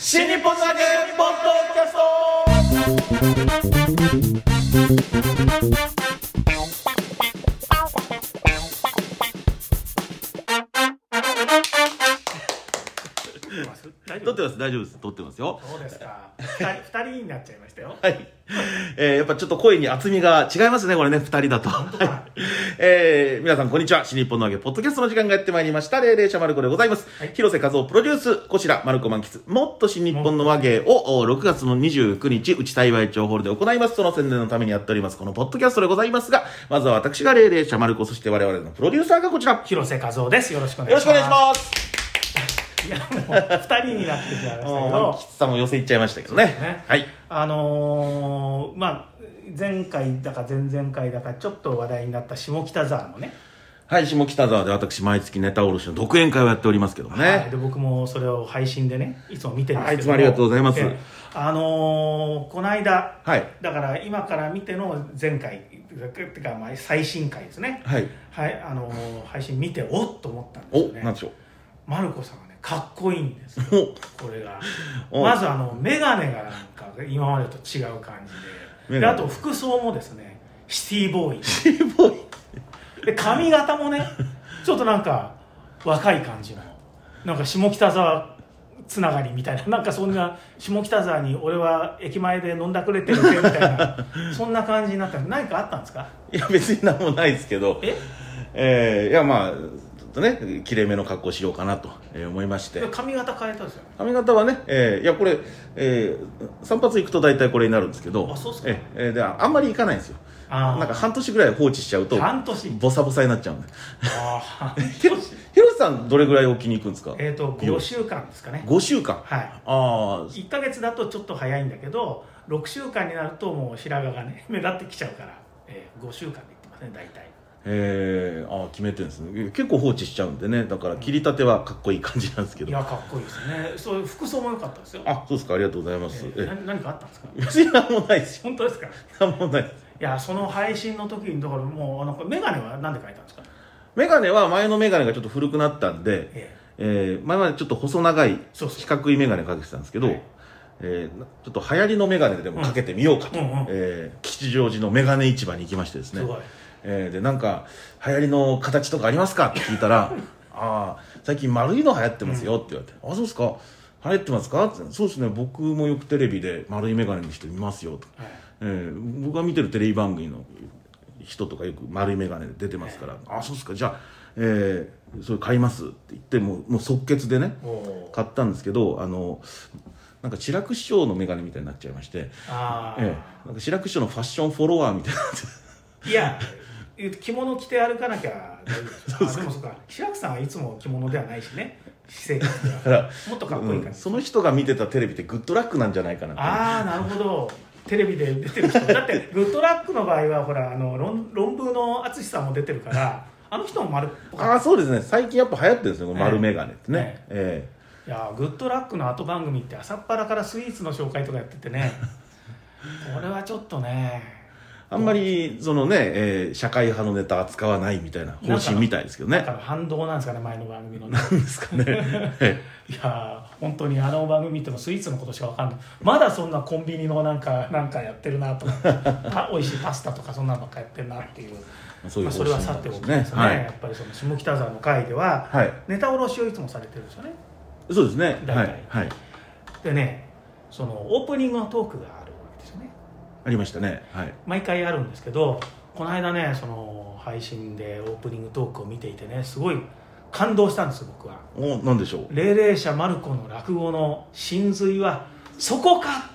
新日本だけポッドキャ大スト撮ってます大丈夫です。撮ってますよ。そうですか。二人二人になっちゃいましたよ。はい。えー、やっぱちょっと声に厚みが違いますね、これね、二人だと。はい。えー、皆さんこんにちは。新日本の揚げ、ポッドキャストの時間がやってまいりました。霊霊者マルコでございます。はい広瀬和夫プロデュース、こちら、マルコ満喫、もっと新日本の和芸を、お6月の29日、内幸町ホールで行います。その宣伝のためにやっております、このポッドキャストでございますが、まずは私が霊霊者マルコ、そして我々のプロデューサーがこちら。よ広瀬和夫ですよろしくお願いしろしくお願いしますます。いやもう二人になってしまいましたけど きつさも寄せいっちゃいましたけどね。ねはい。あのー、まあ前回だか前々回だかちょっと話題になった下北沢のね。はい、下北沢で私、毎月ネタ卸しの独演会をやっておりますけどもね。はい、で僕もそれを配信でねいつも見てるんですけどはいいつもありがとうございます。であのーこの間はい。だから今から見ての前回っていうかまあ最新回ですね。はい。はいあのー配信見ておっと思ったんですお、よね。なんでしょう。マルコさんがねかっこいいんですこれが。おまずあの眼鏡がなんか今までと違う感じでであと服装もですねシティボーイ。シーボーイ。で髪型もねちょっとなんか若い感じのなんか下北沢つながりみたいななんかそんな下北沢に俺は駅前で飲んだくれてるぜみたいな そんな感じになった。何かあったんですか？いや、別になんもないですけど、え？えー、いや、まあ、とね、綺麗めの格好しようかなとえー思いまして。髪型変えたんですよ。髪型はね、えー、いや、これ、えー、散髪行くと大体これになるんですけど、あそうっすか。えーえーで、あんまり行かないんですよ。なんか半年ぐらい放置しちゃうと、半年？ボサボサになっちゃうんで。ああ半ひろ さん、どれぐらい置きに行くんですか？えっと5週間ですかね。5週間？はい。ああ、1か月だとちょっと早いんだけど6週間になるともう白髪がね 目立ってきちゃうから、えー、5週間でいってますね大体えー、あー決めてるんですね。結構放置しちゃうんでね。だから切りたてはかっこいい感じなんですけど。いやかっこいいですね。そういう服装も良かったですよ。あそうですか。ありがとうございます、ええ。ー何何かあったんですか？別になんもないですよ。本当ですか？いなんもないです。やその配信の時にだからもうあの眼鏡は何で描いたんですか？メガネは前のメガネがちょっと古くなったんで、ええ。ー前までちょっと細長い四角いメガネかけてたんですけど、はいえーちょっと流行りのメガネでもかけてみようかと、うんうんうん。えー吉祥寺のメガネ市場に行きましてですね。すごいえーでなんか流行りの形とかありますか？って聞いたら「ああ最近丸いの流行ってますよ」って言われて「あそうですか？流行ってますか?」って「そうですね。僕もよくテレビで丸い眼鏡にして見ますよ」と、はい。えー僕が見てるテレビ番組の人とかよく丸い眼鏡で出てますから「あそうですか。じゃあ、えーそれ買います」って言ってもうもう即決でね買ったんですけどあのなんか志らく師匠の眼鏡みたいになっちゃいまして、ええなんか志らく師匠のファッションフォロワーみたいになっ着物着て歩かなきゃ大丈夫です あでもそうか。白くさんはいつも着物ではないしね。私生活もっとかっこいい感じ、うん。その人が見てたテレビってグッドラックなんじゃないかなああなるほど。テレビで出てる人。だってグッドラックの場合はほらあの論論文の淳さんも出てるからあの人も丸っぽああそうですね。最近やっぱ流行ってるんですよ、丸眼鏡ってね、えたいやグッドラックの後番組って朝っぱらからスイーツの紹介とかやっててね。これはちょっとねえあんまりそのね、えー社会派のネタ扱わないみたいな方針みたいですけどね。だから反動なんですかね前の番組のね。なんですかね。え いやー本当にあの番組ってもスイーツのことしかわかんない。まだそんなコンビニのなんかなんかやってるなとか。あ美味しいパスタとかそんなのばっかやってるなっていう。えそういうまあ、それはさておきですね、ね。はい。やっぱりその下北沢の会では、はい。ネタ卸しをいつもされてるんですよね。そうですね。大体。はい。はい。でねそのオープニングのトークがありましたね。はい。毎回あるんですけどこの間ねその配信でオープニングトークを見ていてねすごい感動したんです僕は。おなんでしょう？霊霊者マルコの落語の真髄はそこか！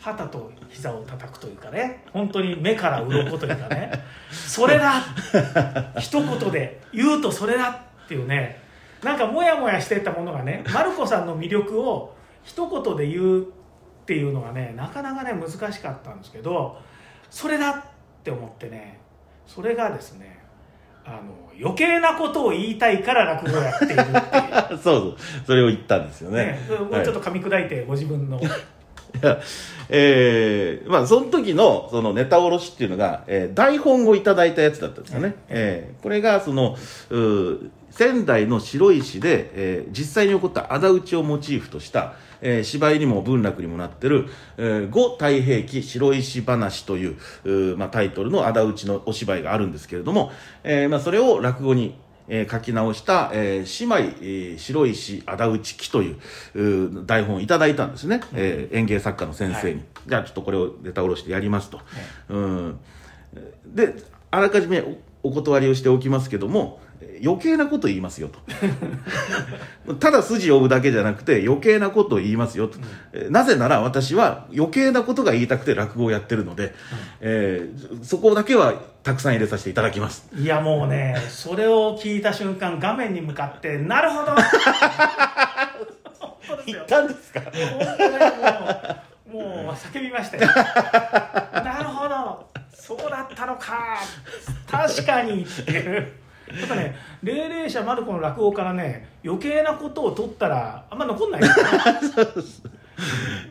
旗と膝を叩くというかね本当に目から鱗というかね それだ！一言で言うとそれだ！っていうねなんかモヤモヤしてたものがねマルコさんの魅力を一言で言うっていうのがねなかなかね難しかったんですけどそれだって思ってねそれがですねあの余計なことを言いたいから落語をやっているっていう。そうそうそれを言ったんですよね。ね、もうちょっと噛み砕いてご自分の、いやえーまあその時のそのネタ卸しっていうのが、えー台本をいただいたやつだったんですよね、えーこれがその仙台の白石で、えー実際に起こった仇討ちをモチーフとした、えー芝居にも文楽にもなってる「えー五太平記白石話」といううーまあ、タイトルの仇討ちのお芝居があるんですけれども、えーまあ、それを落語にえー書き直した、えー姉妹、えー白石仇討ち記といううー台本をいただいたんですね、えー演芸作家の先生に、はい。じゃあちょっとこれをネタ下ろしてやりますと、うん。であらかじめおお断りをしておきますけどもえー余計なこと言いますよと。ただ筋を追うだけじゃなくて余計なことを言いますよと、えーなぜなら私は余計なことが言いたくて落語をやってるので、えーそこだけはたくさん入れさせていただきます。いやもうねそれを聞いた瞬間画面に向かってなるほど。本当ですよたんですか？もう。もう叫びましたよ。なるほど。そうだったのか。確かに。っていうやっぱね霊霊者マルコの落語からね余計なことを取ったらあんま残んない。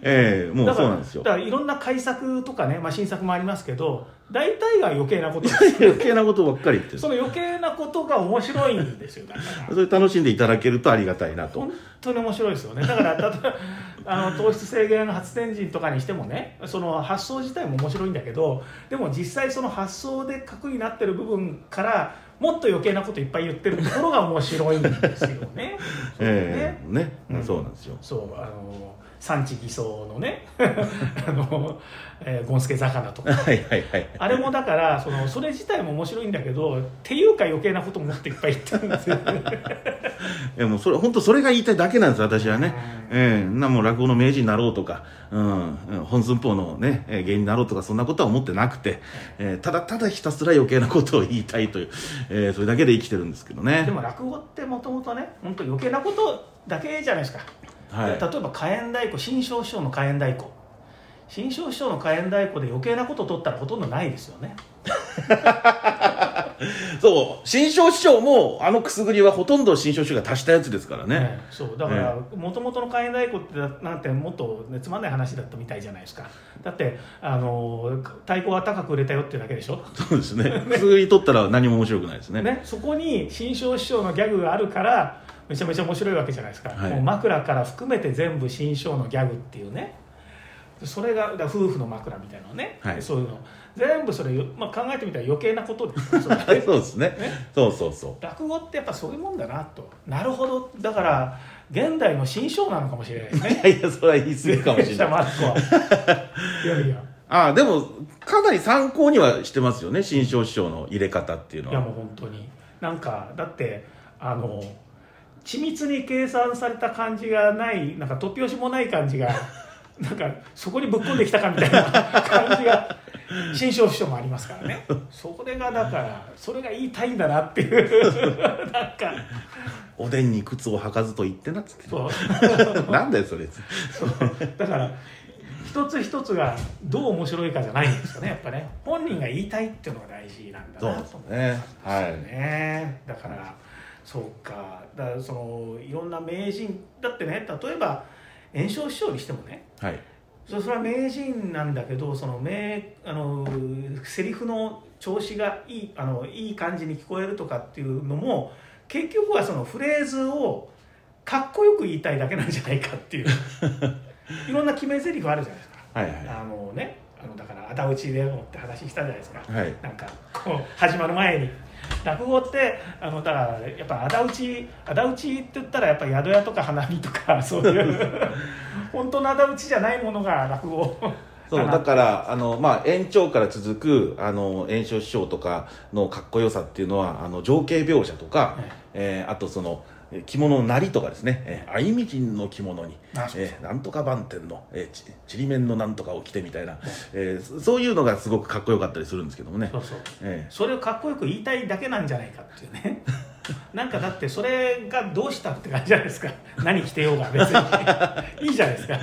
ええもうだからそうなんですよ。だからいろんな改作とかね、まあ、新作もありますけど大体が余計なこと。余計なことばっかり言ってる。その余計なことが面白いんですよだから。それ楽しんでいただけるとありがたいなと。本当に面白いですよね。だから例えばあの糖質制限発電人とかにしてもねその発想自体も面白いんだけどでも実際その発想で核になってる部分からもっと余計なこといっぱい言ってるところが面白いんですよね。そうええね、うん。そうなんですよ。そうあの産地偽装のね。あの、えー、ゴンスケ魚とか。はいはいはい。あれもだからそのそれ自体も面白いんだけどっていうか余計なことももっといっぱい言ってるんですよ。いやもうそれ本当それが言いたいだけなんです私はね、ええなもう落語の名人になろうとか、うん、うん本寸法のねえー芸人になろうとかそんなことは思ってなくて、えーただただひたすら余計なことを言いたいという、えーそれだけで生きてるんですけどね。でも落語ってもともとね本当余計なことだけじゃないですか、はい。例えば火炎太鼓新庄師匠の火炎太鼓。新庄師匠の火炎太鼓で余計なこと取ったらほとんどないですよね。そう。新庄師匠もあのくすぐりはほとんど新庄師匠が足したやつですからね。ねそう。だからもともとの火炎太鼓ってなんてもっと、ね、つまんない話だったみたいじゃないですか。だってあの太鼓は高く売れたよってだけでしょ。そうですね。くすぐり取ったら何も面白くないですね。ね、そこに新庄師匠のギャグがあるからめちゃめちゃ面白いわけじゃないですか、はい。もう枕から含めて全部新庄のギャグっていうね。それが夫婦の枕みたいなのね、はい。そういうの。全部それ、まあ、考えてみたら余計なことですよ そうですね。ね。そうそうそう。落語ってやっぱそういうもんだなと。なるほど。だから現代の新章なのかもしれないですね。いやいやそれは言い過ぎかもしれない。いや いやああでもかなり参考にはしてますよね。新庄師匠の入れ方っていうのいやはもう本当に。なんかだってあの緻密に計算された感じがないなんか突拍子もない感じが なんかそこにぶっ込んできたかみたいな 感じが新章師匠もありますからね。それがだからそれが言いたいんだなっていう なんか。おでんに靴を履かずと言ってなっつってそう。なんだよそれ。そう。だから一つ一つがどう面白いかじゃないんですよねやっぱね。本人が言いたいっていうのが大事なんだなと思うですね。はい。ねだからそうか。だからそのいろんな名人だってね例えば炎症師匠にしてもねはい。そそれは名人なんだけどその名あのセリフの調子がいいあのいい感じに聞こえるとかっていうのも結局はそのフレーズをかっこよく言いたいだけなんじゃないかっていう。いろんな決め台詞あるじゃないですか。はいはあのねあのだから仇討ちでもって話したじゃないですか。いはい。なんか始まる前に。落語ってあのだからやっぱ仇討ち仇討ちって言ったらやっぱ宿屋とか花見とかそういう 本当の仇討ちじゃないものが落語。そうだからあの、まあ、延長から続くあの炎症師匠とかのかっこよさっていうのはあの情景描写とか、はい。えーあとそのえー着物のなりとかですね、えー、相見人の着物に。なんとか番店の、えーちちりめんのなんとかを着てみたいな、えーそそういうのがすごくかっこよかったりするんですけどもね。そうそう。えそれをかっこよく言いたいだけなんじゃないかっていうね。なんかだってそれがどうしたって感じじゃないですか。何着てようが別に。いいじゃないですか。ー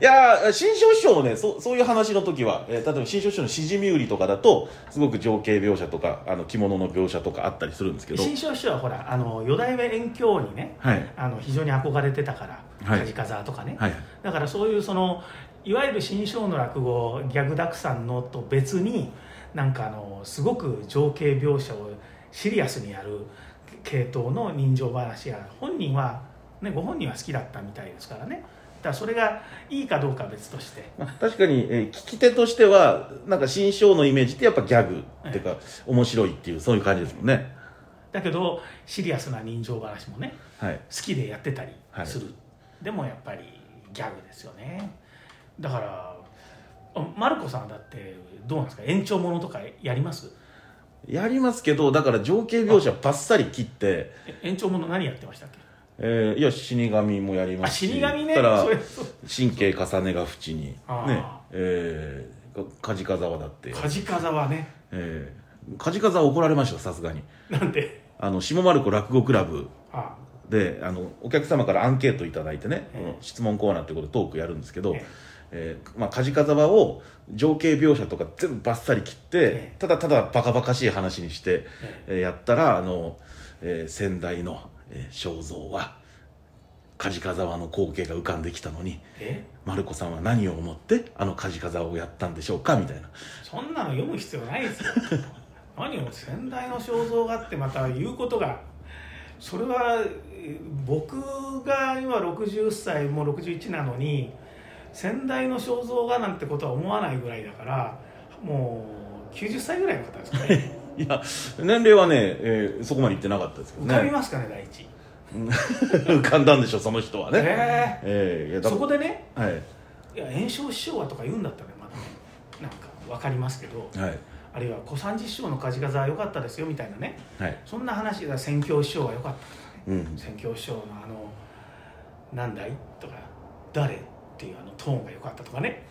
いやー新庄師匠もねそそういう話の時は、えー例えば新庄師匠のしじみ売りとかだとすごく情景描写とかあの着物の描写とかあったりするんですけど。新庄師匠はほらあの四代目遠鏡にねはい。あの非常に憧れてたからはい。梶風とかね、はいだからそういうそのいわゆる新章の落語ギャグたくさんのと別になんかあのすごく情景描写をシリアスにやる系統の人情話が本人は、ね、ご本人は好きだったみたいですからねからそれがいいかどうかは別として。まあ、確かに、えー聞き手としてはなんか新章のイメージってやっぱギャグっていうか、面白いっていうそういう感じですもんね。だけどシリアスな人情話もねはい。好きでやってたりはい。する、でもやっぱりギャグですよね。だからあマルコさんだってどうなんですか？延長ものとかやります？やりますけどだから情景描写バッサリ切って、え延長もの何やってましたっけ？えーいや死神もやりまあすし。死神ね。たら神経重ねが縁に。ね。えー、か梶風沢だって、梶風はね。えー、梶風は怒られましたさすがに。なんで？あの下丸子落語クラブあであのお客様からアンケートいただいてね、ええ。この質問コーナーってことでトークやるんですけど、ええ。ーまあ、梶風場を情景描写とか全部バッサリ切って、ええ。ただただバカバカしい話にして、え。えーやったらあの、えー先代の、えー肖像は梶風沢の光景が浮かんできたのにえ？丸子さんは何を思ってあの梶風沢をやったんでしょうかみたいな。そんなの読む必要ないですよ。何を先代の肖像画ってまた言うことが。それはえ僕が今60歳もう61なのに先代の肖像画なんてことは思わないぐらいだからもう90歳ぐらいの方ですかね いや年齢はね、えーそこまで言ってなかったですけど浮かびねますかね第一。浮かんだんでしょその人はね、ええーえだそこでねはい。いや炎症師匠はとか言うんだったらまだねなんか分かりますけどはい。あるいは小三治師匠の梶風は良かったですよみたいなね。はい。そんな話が宣教師匠は良かった。とかねうん。宣教師匠のあの「なんだい?」とか「誰?」っていうあのトーンが良かったとかね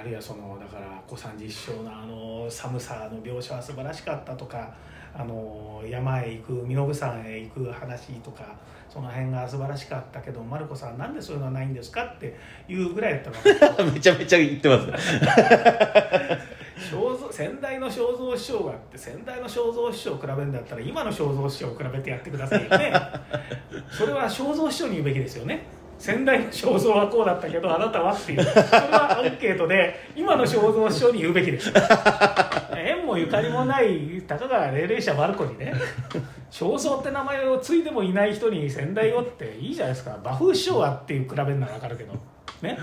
あるいはそのだから小三治師匠のあの寒さの描写は素晴らしかったとかあの山へ行く身延山へ行く話とかその辺が素晴らしかったけどマルコさんなんでそういうのはないんですかっていうぐらいやったら めちゃめちゃ言ってます。先代の肖像師匠があって先代の肖像師匠を比べるんだったら今の肖像師匠を比べてやってくださいよね。それは肖像師匠に言うべきですよね先代の肖像はこうだったけどあなたはっていう。それはアンケートで今の肖像師匠に言うべきです。よ縁もゆかりもないたかが霊霊者マルコにね。肖像って名前を継いでもいない人に先代をっていいじゃないですか。馬風師匠はっていう比べるなら分かるけど。ね。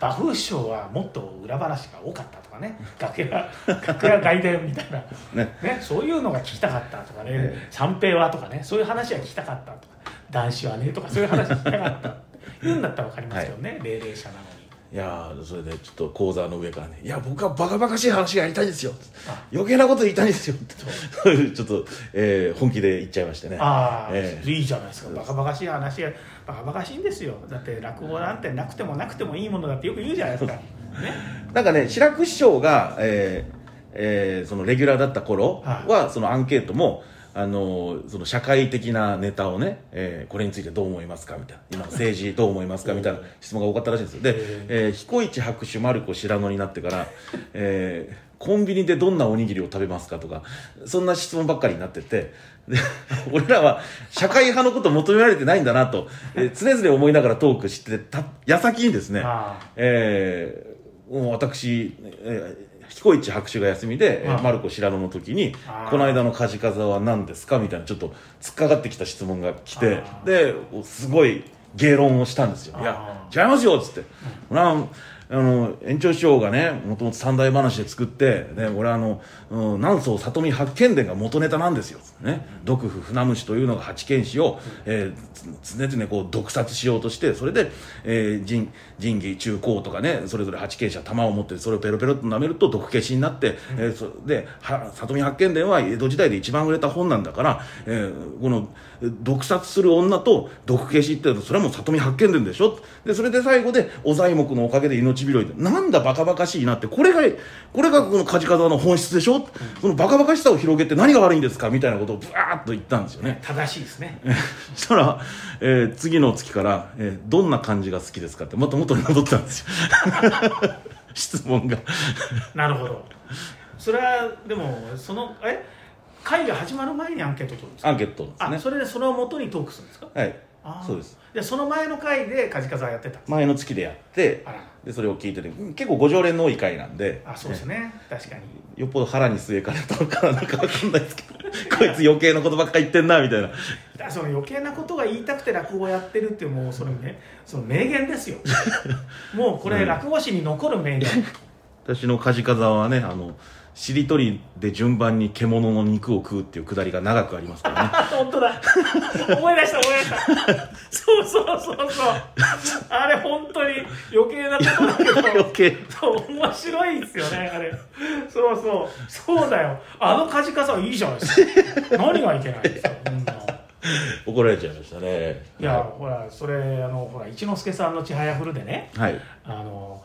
馬風師匠はもっと裏話が多かったとかね。楽屋楽屋外伝みたいな、ね。ね、そういうのが聞きたかったとかね。え三平はとかね。そういう話が聞きたかったとか。男子はねとかそういう話聞きたかった言うんだったら分かりますけどね、霊霊者なのに。いやーそれでちょっと講座の上からね「いや僕はバカバカしい話がやりたいんですよ。あ」余計なこと言いたいんですよ」って ちょっと、えー本気で言っちゃいましてね。ああ、ええいいじゃないですか。バカバカしい話がバカバカしいんですよ。だって落語なんてなくてもなくてもいいものだってよく言うじゃないですか。ね。なんかね志らく師匠が、えーえーそのレギュラーだった頃はい。は、そのアンケートもあのーその社会的なネタをね、えーこれについてどう思いますかみたいな。今の政治どう思いますかみたいな質問が多かったらしいんですよ。で、えー彦一白手丸子白野になってから、えーコンビニでどんなおにぎりを食べますかとかそんな質問ばっかりになっててで 俺らは社会派のことを求められてないんだなと、えー常々思いながらトークしてた矢先にですねあえーもう私、えー彦一白手が休みで、えーああマルコ白野の時にこの間の梶風は何ですかみたいなちょっと突っかかってきた質問が来てで、すごい芸論をしたんですよ。いや、違いますよっつって。俺は、あの、延長師匠がね、もともと三大話で作って、ね、俺はあの、うん、南宋里見八犬伝が元ネタなんですよ。ね。毒婦船虫というのが八犬士を、えーつ常々こう毒殺しようとして、それで、えー、仁仁義中高とかね、それぞれ八犬士は玉を持って、それをペロペロっと舐めると毒消しになって、えーそで、は里見八犬伝は江戸時代で一番売れた本なんだから、えーこの、毒殺する女と毒消しってそれはもう里見八犬伝でしょでそれで最後でお材木のおかげで命拾いで。なんだバカバカしいなって。これがこれがこの梶風の本質でしょ？このバカバカしさを広げて何が悪いんですか？みたいなことをブワーッと言ったんですよね。正しいですね。そしたら、えー次の月から、えーどんな感じが好きですかってまた元に戻ったんですよ。質問が。なるほど。それはでもそのえ？会が始まる前にアンケート取るんですか？アンケートですあねそれでそれを元にトークするんですか？はい。そうです。でその前の回で梶風はやってた前の月でやってあらでそれを聞いてて結構ご常連の多い回なんであそうですね。確かに。よっぽど腹に据えかれたのかなんかわかんないですけどこいつ余計なことばっか言ってんなみたいな。だその余計なことが言いたくて落語をやってるっていうもうそれねその名言ですよ。もうこれ落語史に残る名言。私の梶風はねあのしりとりで順番に獣の肉を食うっていうくだりが長くありますからね。あ 本当だ。思い出した思い出した。そうそうそうそう。あれ本当に余計なことだけど。余計。そう面白いですよねあれ。そうそう。そうだよ。あの梶笠はいいじゃないですか。何がいけないんですか。怒られちゃいましたね。いや、ほらそれあのほら一之輔さんの「ちはやふる」でね。はい。あの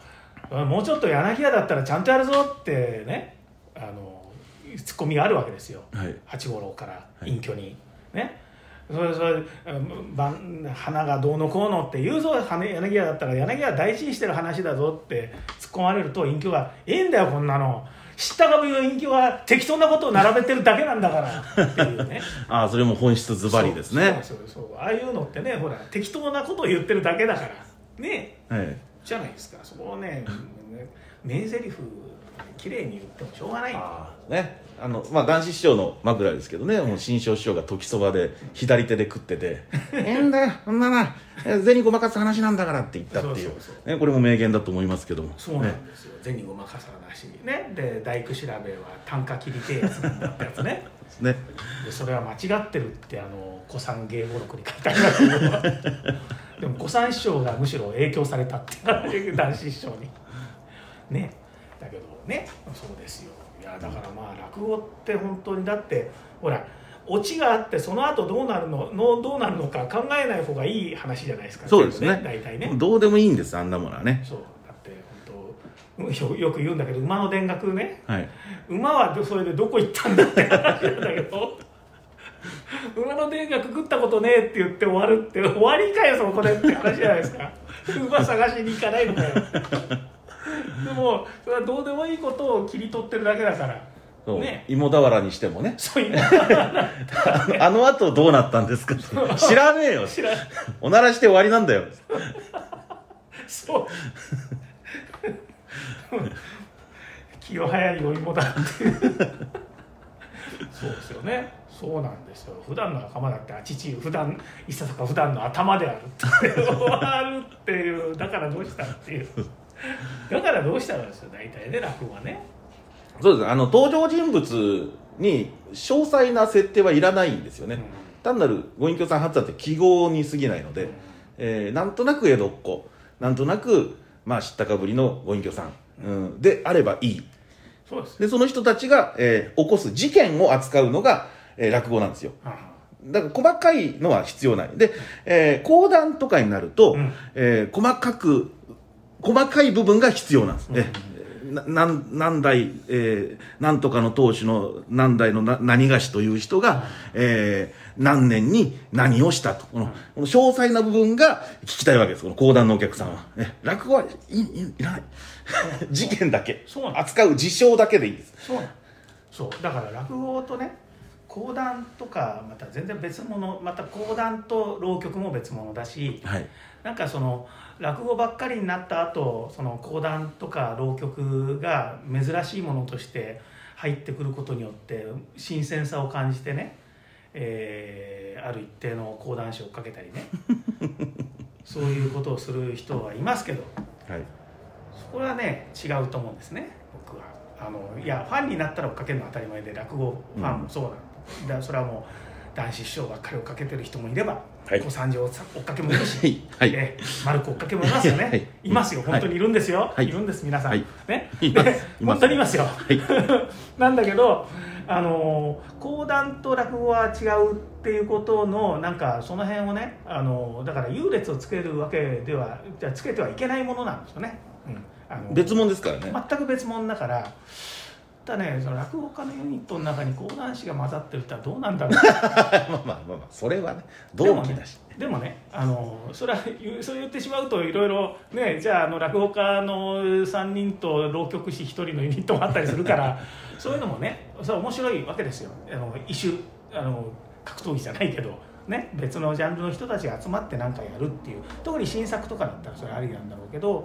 もうちょっと柳家だったらちゃんとやるぞってねあのツッコミがあるわけですよ。はい。八五郎からはい。隠居に、ね。それそれ花がどうのこうのって言うぞ花柳家だったら柳家は大事にしてる話だぞって突っ込まれると隠居が「いいんだよこんなの。知ったかぶりの隠居は適当なことを並べてるだけなんだから」っていうね。ああそれも本質ズバリですね。そうそうああいうのってねほら適当なことを言ってるだけだから。ね。はい。じゃないですか。そこをね名台詞綺麗に言ってもしょうがない。ね。あのまあ男子師匠の枕ですけどね。もう新庄師匠が時そばで左手で食ってて「ええんだよ。そんなな銭ごまかす話なんだから」って言ったっていう。ね、これも名言だと思いますけども。そうなんですよ。銭ごまかさなしにね。で大工調べは単価切りてえやつなんだってやつね。ね。でそれは間違ってるってあの古参芸語録に書いてありますけどでも古参師匠がむしろ影響されたっていう男子師匠に。ね。だけどね。そうですよ。いやだからまあ落語って本当にだってほらオチがあってその後どうなるののどうなるのか考えない方がいい話じゃないですか。そうですね。大体ね。どうでもいいんですあんなものはね。そう。だって本当よよく言うんだけど馬の田楽ね。はい。馬はそれでどこ行ったんだって話なんだけど。馬の田楽食ったことねえって言って終わるって終わりかよそこでって話じゃないですか。馬探しに行かないのかよ でもそれはどうでもいいことを切り取ってるだけだから。そう、ね。芋俵にしてもね。そういう あの後どうなったんですか？知らねえよ。知らん。おならして終わりなんだよ。そう。気を早いお芋だっていう。そうですよね。そうなんですよ。普段の仲間だってあ父普段いささか普段の頭であるって終わるっていう。だからどうしたっていう だからどうしたんですよ大体ね落語はね。そうです。あの登場人物に詳細な設定はいらないんですよね、うん。単なるご隠居さん発だって記号に過ぎないので、えーなんとなく江戸っ子。なんとなく、まあ、知ったかぶりのご隠居さん、うん、であればいい。そうです。でその人たちが、えー起こす事件を扱うのが、えー落語なんですよ。あだから細かいのは必要ない。で、えー講談とかになると、うん。えー細かく細かい部分が必要なんです、うん。えな何何代、えーなんとかの当主の何代のな何がしという人が、えー何年に何をしたと。この,、この詳細な部分が聞きたいわけですこの講談のお客さんは、ね、落語はいいらない。事件だけ。扱う事象だけでいいです。そうそう。だから落語とね講談とかまた全然別物また講談と浪曲も別物だしはいなんかその落語ばっかりになった後その講談とか浪曲が珍しいものとして入ってくることによって新鮮さを感じてね、えーある一定の講談師をかけたりね。そういうことをする人はいますけど。はい。それはね違うと思うんですね僕は。あのいやファンになったら追っかけるのは当たり前で落語ファンもそうなんだ,、だそれはもう男子師匠ばっかり追っかけてる人もいればはい。小三条追っかけもいるしはい。はい。えーマルコ追っかけもいますよね、はい。い、ますよ。はい。本当にいるんですよ、はい。い、るんです皆さん、はい。ね。本当にいますよ、はい。なんだけどあのー講談と落語は違うっていうことのなんかその辺をねあのーだから優劣をつけるわけではじゃあつけてはいけないものなんですよね、うん。あの別物ですからね。全く別物だからただね。その落語家のユニットの中に講談師が混ざってるってどうなんだろう。まあまあまあまあそれはね同期だし、でもねあのそれはそう言ってしまうといろいろねじゃああの落語家の3人と浪曲師1人のユニットもあったりするから そういうのもねそれは面白いわけですよ。あの一種あの格闘技じゃないけどね、別のジャンルの人たちが集まって何かやるっていう。特に新作とかだったらそれありなんだろうけど、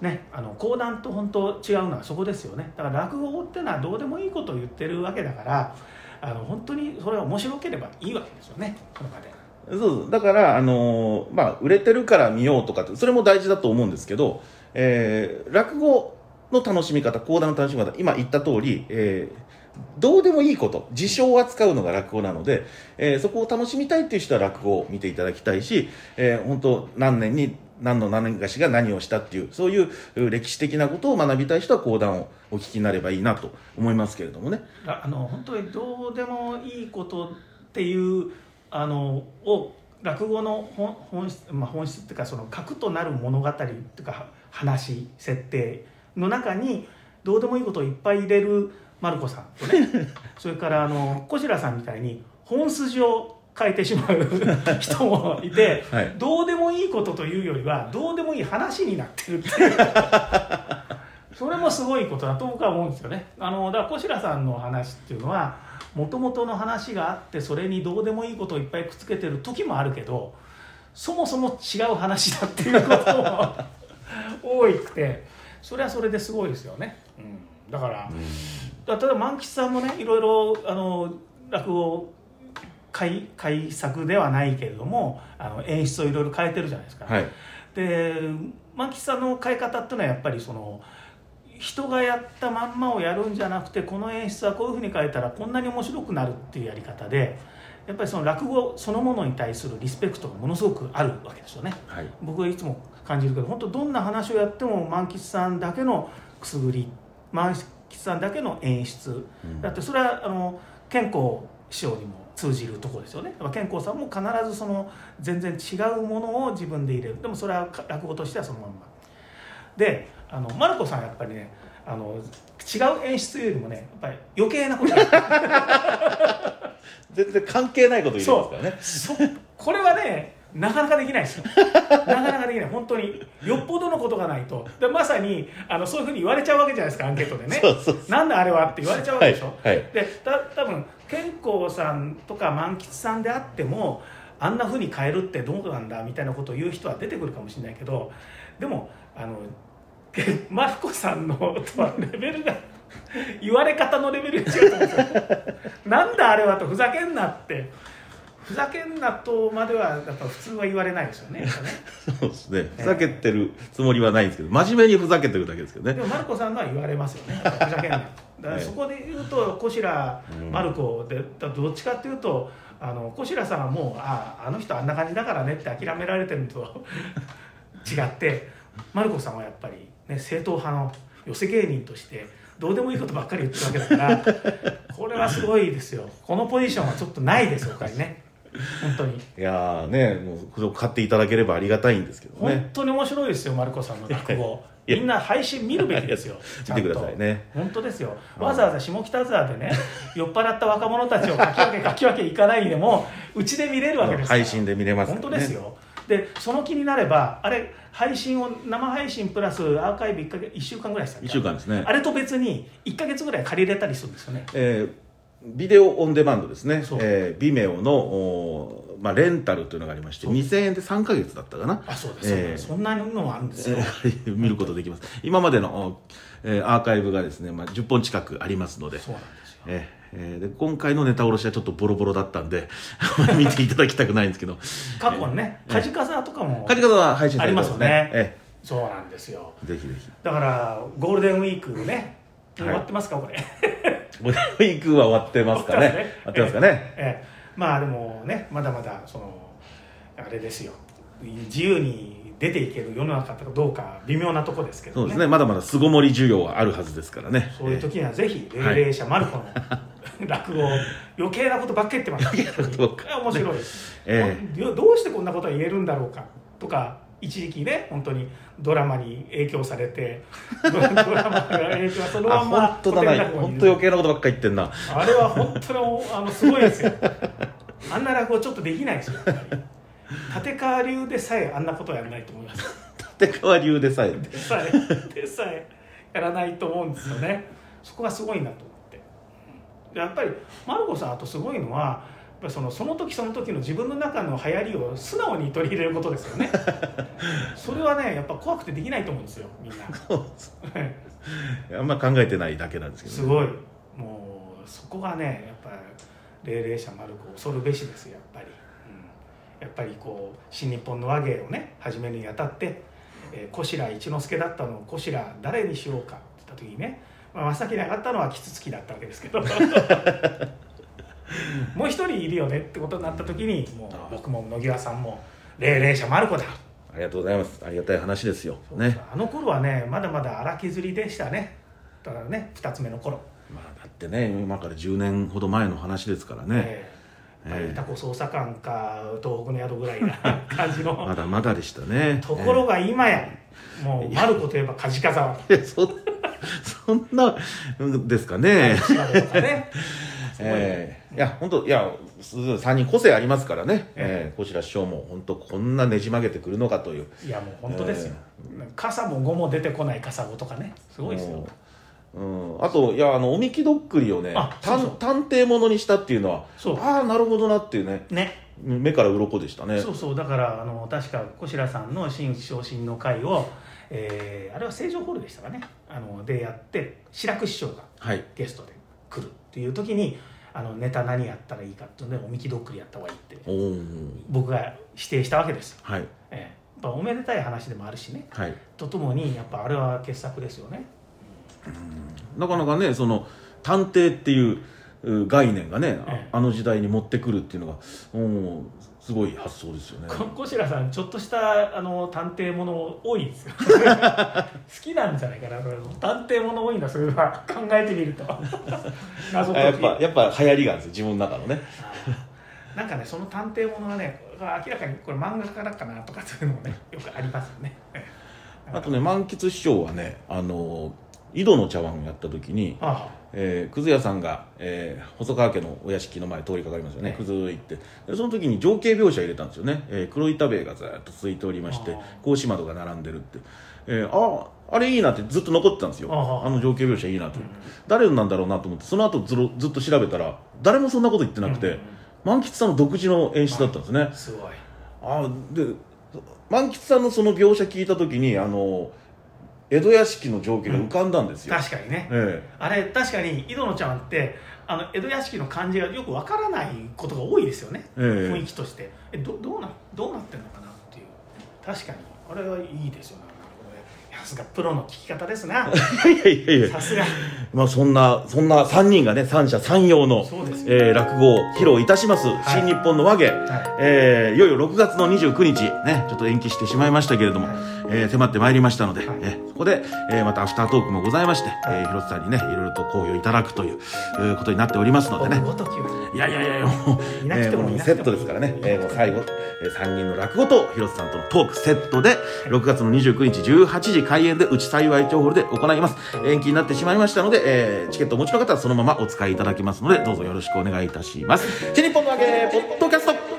ね、あの講談と本当違うのはそこですよね。だから落語ってのはどうでもいいことを言ってるわけだからあの本当にそれが面白ければいいわけですよね。その場で。そうだから、あのーまあ、売れてるから見ようとかってそれも大事だと思うんですけど、えー落語の楽しみ方講談の楽しみ方今言った通り、えーどうでもいいこと事象を扱うのが落語なので、えーそこを楽しみたいっていう人は落語を見ていただきたいし、えー本当何年に何の何年かしが何をしたっていうそういうう歴史的なことを学びたい人は講談をお聞きになればいいなと思いますけれどもね。ああの本当にどうでもいいことっていうあのを落語の本本質,、まあ、本質っていうかその核となる物語っていうか話設定の中にどうでもいいことをいっぱい入れるマルコさんとね それからあの小白さんみたいに本筋を変えてしまう 人もいて、はい。どうでもいいことというよりはどうでもいい話になってるってそれもすごいことだと僕は思うんですよね。あのだから小白さんの話っていうのはもともとの話があってそれにどうでもいいことをいっぱいくっつけてる時もあるけどそもそも違う話だっていうことも多くてそれはそれですごいですよね、うん、だからだ例えば万吉さんもねいろいろあの落語改改作ではないけれどもあの演出をいろいろ変えてるじゃないですか、はい。で万吉さんの変え方っていうのはやっぱりその人がやったまんまをやるんじゃなくてこの演出はこういうふうに変えたらこんなに面白くなるっていうやり方でやっぱりその落語そのものに対するリスペクトがものすごくあるわけですよね。はい。僕はいつも感じるけど本当どんな話をやっても万吉さんだけのくすぐり万吉さんだけの演出、うん。だってそれはあの健康師匠にも通じるところですよね。健康さんも必ずその全然違うものを自分で入れる。でもそれはか落語としてはそのまんま。であのマルコさんはやっぱりねあの違う演出よりもねやっぱり余計なこと 全然関係ないこと言うんですからね。そこれはねなかなかできないですよ。なかなかできない。本当に。よっぽどのことがないと。でまさにあのそういうふうに言われちゃうわけじゃないですかアンケートでね。そうそうそなんであれはって言われちゃうわけでしょ、はいはい。でた多分健康さんとか満吉さんであってもあんなふうに変えるってどうなんだみたいなことを言う人は出てくるかもしれないけどでもあのけマルコさんのとはレベルが言われ方のレベルが違うと思うんですよ。なんだあれはとふざけんなってふざけんなとまではやっぱ普通は言われないですよね。そうですね。ふざけてるつもりはないんですけど真面目にふざけてるだけですけどね。でもマルコさんのは言われますよねふざけんなとだからはいそこで言うと小白うんマルコでだどっちかっていうとあの小白さんはもうああの人あんな感じだからねって諦められてるのと違ってマルコさんはやっぱり、ね、正統派の寄せ芸人としてどうでもいいことばっかり言ってるわけだからこれはすごいですよこのポジションはちょっとないです他にね本当に。いやーねもう買っていただければありがたいんですけど本ね当に面白いですよマルコさんの落語。みんな配信見るべきですよ。見てくださいね。本当ですよ。うんわざわざ下北沢でね 酔っ払った若者たちをかき分けかき分け行かないでもうちで見れるわけですから。配信で見れますね。本当ですよ。でその気になればあれ配信を生配信プラスアーカイブ1か月1週間ぐらいしたっけ1週間ですね。あれと別に1か月ぐらい借りれたりするんですよね。えービデオオンデマンドですね。えー、ビメオの、まあ、レンタルというのがありましてそう。2000円で3か月だったかな。あそうです、えー。そんなのもあるんですよ、えー 見ることできます。今までの、おえーアーカイブがですね、まあ、10本近くありますので。そうなんですよ。えーえーで今回のネタおろしはちょっとボロボロだったんで 見ていただきたくないんですけど。過去にねえー梶笠とかも書き方は配信されてますありますよね。えそうなんですよ。えぜひぜひ。だからゴールデンウィークねはい終わってますか、これ。ゴールデンウィークは終わってますかね。終わってますかね。ええ。まあでもねまだまだそのあれですよ。自由に出ていける世の中かどうか微妙なとこですけどね。そうですね。まだまだ巣ごもり需要はあるはずですからね。そういう時にはぜひはい。霊霊者マルコの 落語余計なことばっかり言ってます。余計なことばっかり。面白い、えどどうしてこんなことが言えるんだろうかとか一時期ね本当にドラマに影響されてド ドラマが影響そのあまんま本当だな。本当余計なことばっかり言ってんな。あれは本当のあのすごいですよ。あんな落語ちょっとできないですよ。立川流でさえあんなことはやらないと思います。立川流でさえ。でさえでさえやらないと思うんですよね。そこがすごいなと思って。でやっぱりマルコさんあとすごいのはぱりそのその時その時の自分の中の流行りを素直に取り入れることですよね。それはねやっぱ怖くてできないと思うんですよみんな。あんま考えてないだけなんですけど、すごい。もうそこがねやっぱり霊々者丸子恐るべしですよやっぱり、うん、やっぱりこう新日本の和芸をね始めるにあたって、えー、小白一之輔だったのを小白誰にしようかって言った時にね、まあ、真っ先に上がったのは杵月だったわけですけど もう一人いるよねってことになった時にもう僕も野際さんも霊々者丸子だ。ありがとうございます。ありがたい話ですよ。ね。あの頃はねまだまだ荒削りでしたね。だからね2つ目の頃。まあだってね今から10年ほど前の話ですからね、えータコ捜査官か東北の宿ぐらいな 感じの。まだまだでしたね。ところが今や、もうマルコといえば梶風沢えーそそんなですかね。ねえーいや本当いや3人個性ありますからね、ええ。ー、小白師匠も本当こんなねじ曲げてくるのかという。いやもう本当ですよ、傘も5も出てこない傘5とかね。すごいですよ。うん、あといやあのおみきどっくりをね探探偵ものにしたっていうのはそう。ああなるほどなっていうね。ね。目から鱗でしたね。そうそう。だからあの確か小白さんの新昇進の会を、えーあれは成城ホールでしたかね。あのでやって志らく師匠がはい。ゲストで来るっていう時にあのネタ何やったらいいかっていうのでおみきどっくりやった方がいいって僕が指定したわけです、はい。ええ。やっぱおめでたい話でもあるしね。はい。とともにやっぱあれは傑作ですよね。なかなかねその探偵っていうう概念がね、あええ。あの時代に持ってくるっていうのがもうすごい発想ですよね。こ小白さんちょっとしたあの探偵もの多いですよ。好きなんじゃないかなそれ探偵もの多いんだそれは考えてみると。やっぱやっぱ流行りがあるんですよ自分の中のね。なんかねその探偵ものがね明らかにこれ漫画家だかなとかそういうのもねよくありますよね。ええあとね満喫師匠はねあの井戸の茶碗をやった時にあ。えー、くず屋さんが、えー細川家のお屋敷の前通りかかりますよね、ええくず行って。でその時に情景描写入れたんですよね、えー黒板塀がずっと続いておりまして格子窓が並んでるって、えーあああれいいなってずっと残ってたんですよ。あの情景描写いいなと、うん。誰なんだろうなと思ってその後ずろずっと調べたら誰もそんなこと言ってなくて、うん。うん満喫さんの独自の演出だったんですね、すごい。ああで満喫さんのその描写聞いた時にあの江戸屋敷の情景が浮かんだんですよ、確かにね。え。あれ確かに井戸の茶碗ってあの江戸屋敷の感じがよくわからないことが多いですよね、ええ。雰囲気として。えどどうなどうなってんのかなっていう。確かに。あれはいいですよねさすがプロの聞き方ですな。え いやいやいや。さすが。まあそんな、そんな3人がね、三者三様の、えー落語を披露いたします、新日本の和芸、はえーいよいよ6月の29日、ね、ちょっと延期してしまいましたけれども、はい。えー迫ってまいりましたので、はい。えーそこで、えーまたアフタートークもございまして、えー広瀬さんにね、いろいろと講義をいただくという、えーことになっておりますのでね。いやいやいやいや、もう、いなくてもえーセットですからね、えーもう最後、え3人の落語と広瀬さんとのトークセットで、6月の29日18時開演で、うち幸町ホールで行います。延期になってしまいましたので、えーチケットお持ちの方はそのままお使いいただけますので、どうぞよろしくお願いいたします。新日本の揚げ、ポッドキャスト